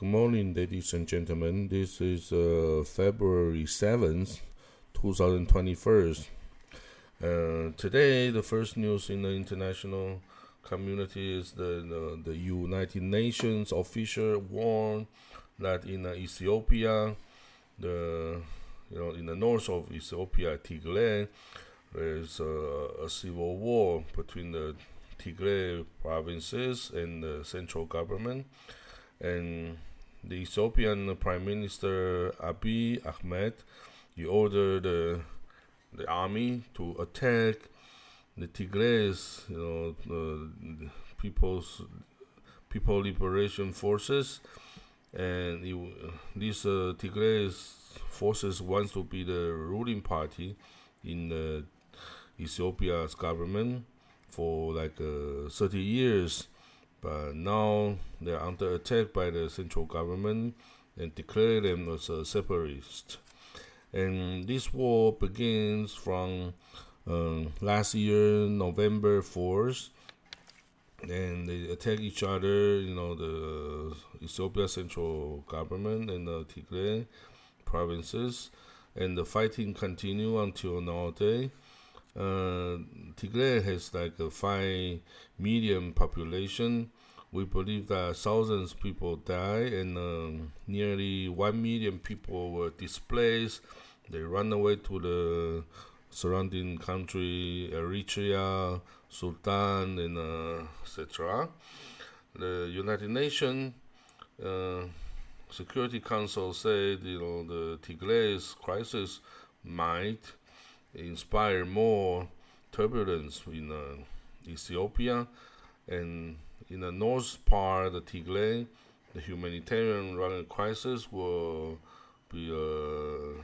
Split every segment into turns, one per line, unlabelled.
good morning, ladies and gentlemen. This is uh, February 7th, 2021. Uh, today, the first news in the international community is the, the, the United Nations official warned that in uh, Ethiopia, the you know in the north of Ethiopia, Tigray, there is a civil war between the Tigray provinces and the central government, and the Ethiopian Prime Minister Abiy Ahmed he ordered the the army to attack the Tigrays, you know, the people's people liberation forces, and it, these uh, Tigray forces wants to be the ruling party in Ethiopia's government for like uh, 30 years, but now they're under attack by the central government and declare them as a separatist. And this war begins from uh, last year, November 4th, and they attack each other, you know, the Ethiopia central government and the Tigray provinces, and the fighting continue until nowadays. Uh, Tigray has like a five million population. We believe that thousands people die and uh, nearly one million people were displaced. They run away to the surrounding country, Eritrea, Sudan, and uh, etc. The United Nations uh, Security Council said, you know, the Tigray's crisis might inspire more turbulence in uh, Ethiopia and in the north part of Tigray, the humanitarian running crisis will be uh,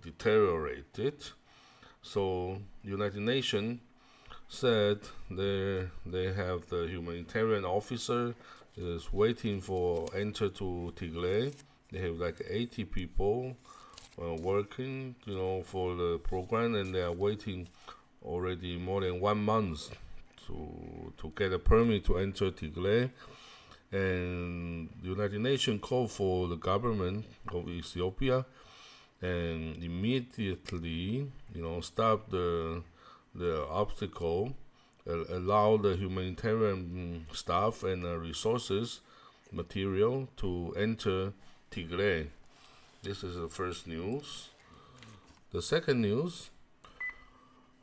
deteriorated. So United Nations said they they have the humanitarian officer is waiting for enter to Tigray. They have like 80 people uh, working, you know, for the program, and they are waiting already more than one month to to get a permit to enter Tigray. And the United Nations called for the government of Ethiopia and immediately, you know, stop the the obstacle, uh, allow the humanitarian staff and uh, resources, material to enter Tigray. This is the first news. The second news.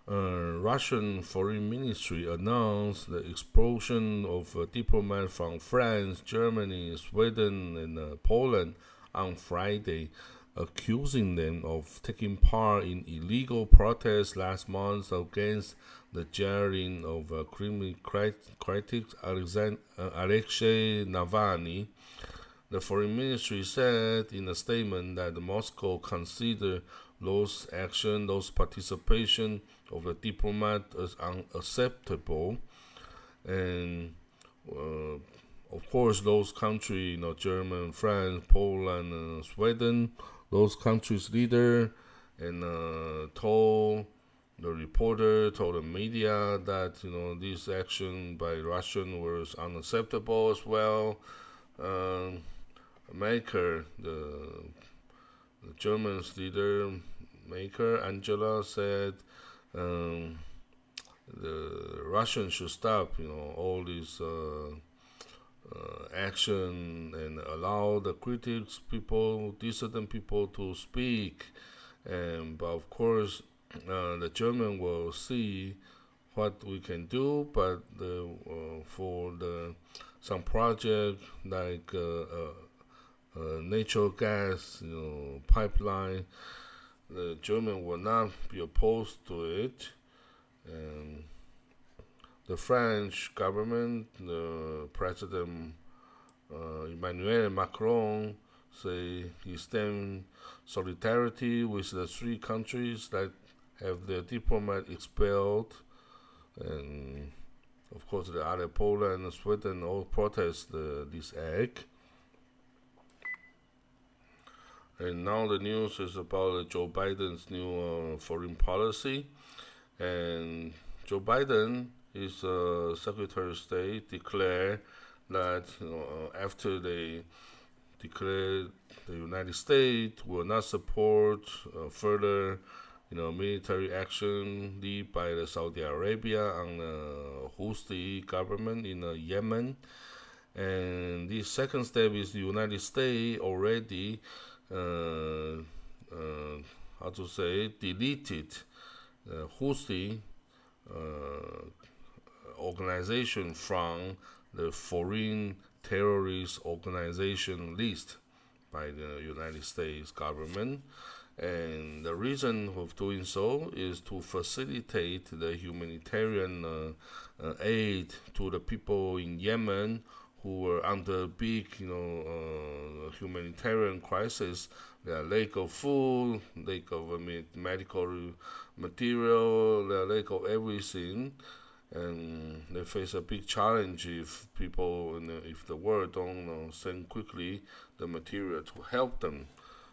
Uh, Russian Foreign Ministry announced the expulsion of a diplomat from France, Germany, Sweden, and uh, Poland on Friday accusing them of taking part in illegal protests last month against the jailing of uh, Kremlin critic Alexei Navalny. The foreign ministry said in a statement that Moscow considered those action, those participation of the diplomat as unacceptable, and uh, of course, those countries, you know, Germany, France, Poland, and Sweden, those countries' leader and uh, told the reporter, told the media that you know this action by Russian was unacceptable as well. Um, Merkel, the, the German's leader, Merkel Angela said um, the Russians should stop, you know, all these. Uh, uh, action and allow the critics, people, dissident people to speak. And but of course, uh, the German will see what we can do. But the, uh, for the some project like uh, uh, uh, natural gas, you know, pipeline, the German will not be opposed to it. And the French government, the President uh, Emmanuel Macron, say he stands solidarity with the three countries that have their diplomat expelled, and of course the other Poland and Sweden all protest the, this act. And now the news is about Joe Biden's new uh, foreign policy, and Joe Biden his uh, Secretary of State declared that you know, uh, after they declared the United States will not support uh, further, you know, military action led by the Saudi Arabia on the Houthi government in uh, Yemen. And the second step is the United States already, uh, uh how to say, deleted uh, Houthi uh, organization from the foreign terrorist organization list by the United States government. And the reason of doing so is to facilitate the humanitarian uh, uh, aid to the people in Yemen who were under big, you know, uh, humanitarian crisis. Their lack of food, lack of medical material, their lack of everything and they face a big challenge if people, and if the world don't send quickly the material to help them.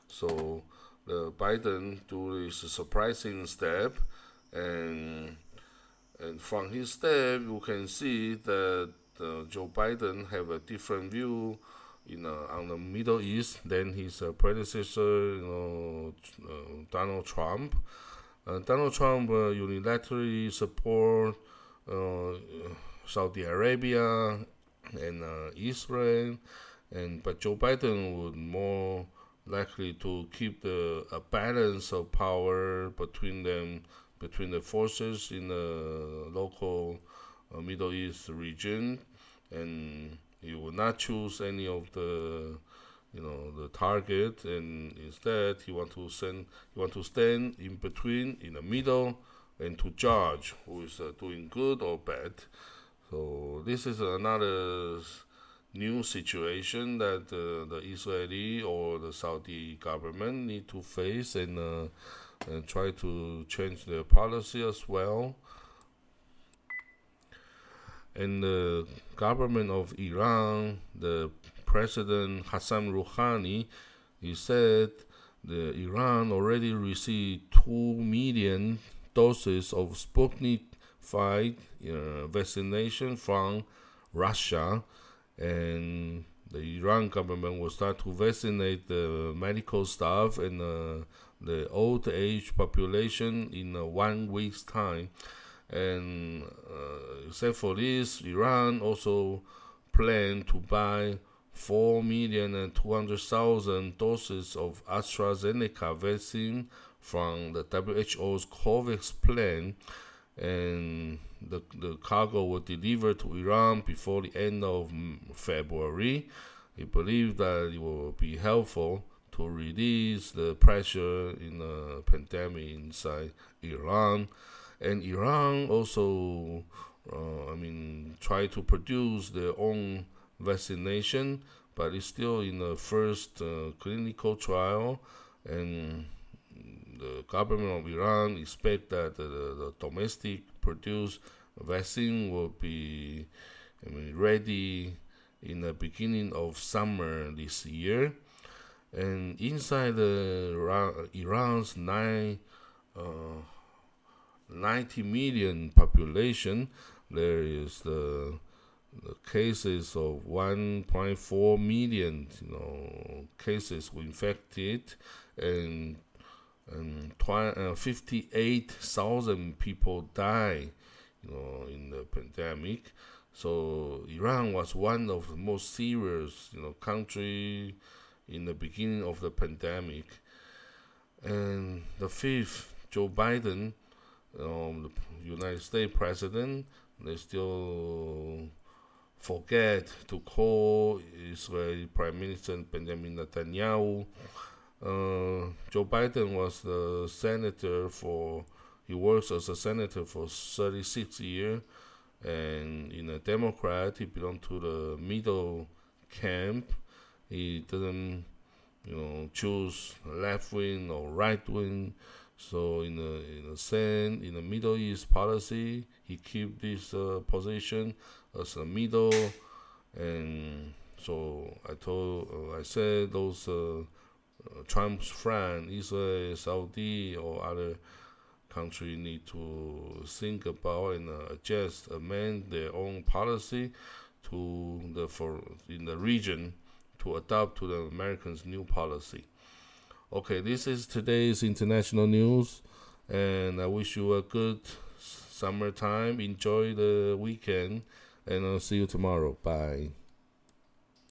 So the Biden do this surprising step, and and from his step you can see that uh, Joe Biden have a different view, you know, on the Middle East than his uh, predecessor, you know, uh, Donald Trump. Uh, Donald Trump uh, unilaterally support uh, Saudi Arabia and uh, Israel, and but Joe Biden would more likely to keep the a balance of power between them between the forces in the local uh, Middle East region, and not choose any of the you know the target, and instead he want to send he want to stand in between in the middle and to judge who is uh, doing good or bad. So this is another new situation that uh, the Israeli or the Saudi government need to face and, uh, and try to change their policy as well. And the government of Iran, the President Hassan Rouhani, he said the Iran already received two million doses of Sputnik 5 uh, vaccination from Russia, and the Iran government will start to vaccinate the medical staff and uh, the old age population in uh, one week's time. And uh, except for this, Iran also plan to buy 4 million and 200,000 doses of AstraZeneca vaccine from the WHO's COVAX plan, and the, the cargo was delivered to Iran before the end of February. He believed that it will be helpful to release the pressure in the pandemic inside Iran. And Iran also, uh, I mean, try to produce their own vaccination, but it's still in the first uh, clinical trial. And the government of Iran expect that the, the domestic produced vaccine will be I mean, ready in the beginning of summer this year. And inside the Iran's nine, uh, 90 million population, there is the, the cases of 1.4 million, you know, cases were infected, and and uh, 58,000 people died, you know, in the pandemic. So Iran was one of the most serious, you know, country in the beginning of the pandemic. And the fifth, Joe Biden, um, the United States president, they still forget to call Israeli Prime Minister Benjamin Netanyahu uh, Joe Biden was the senator for, he works as a senator for 36 years, and in a Democrat, he belonged to the middle camp. He didn't, you know, choose left wing or right wing. So in the in the Senate, in the Middle East policy, he keep this uh, position as a middle, and so I told, uh, I said those. Uh, uh, Trump's friend, Israel, Saudi, or other country need to think about and uh, adjust, amend their own policy to the for in the region to adapt to the Americans' new policy. Okay, this is today's international news, and I wish you a good summertime. Enjoy the weekend, and I'll see you tomorrow. Bye.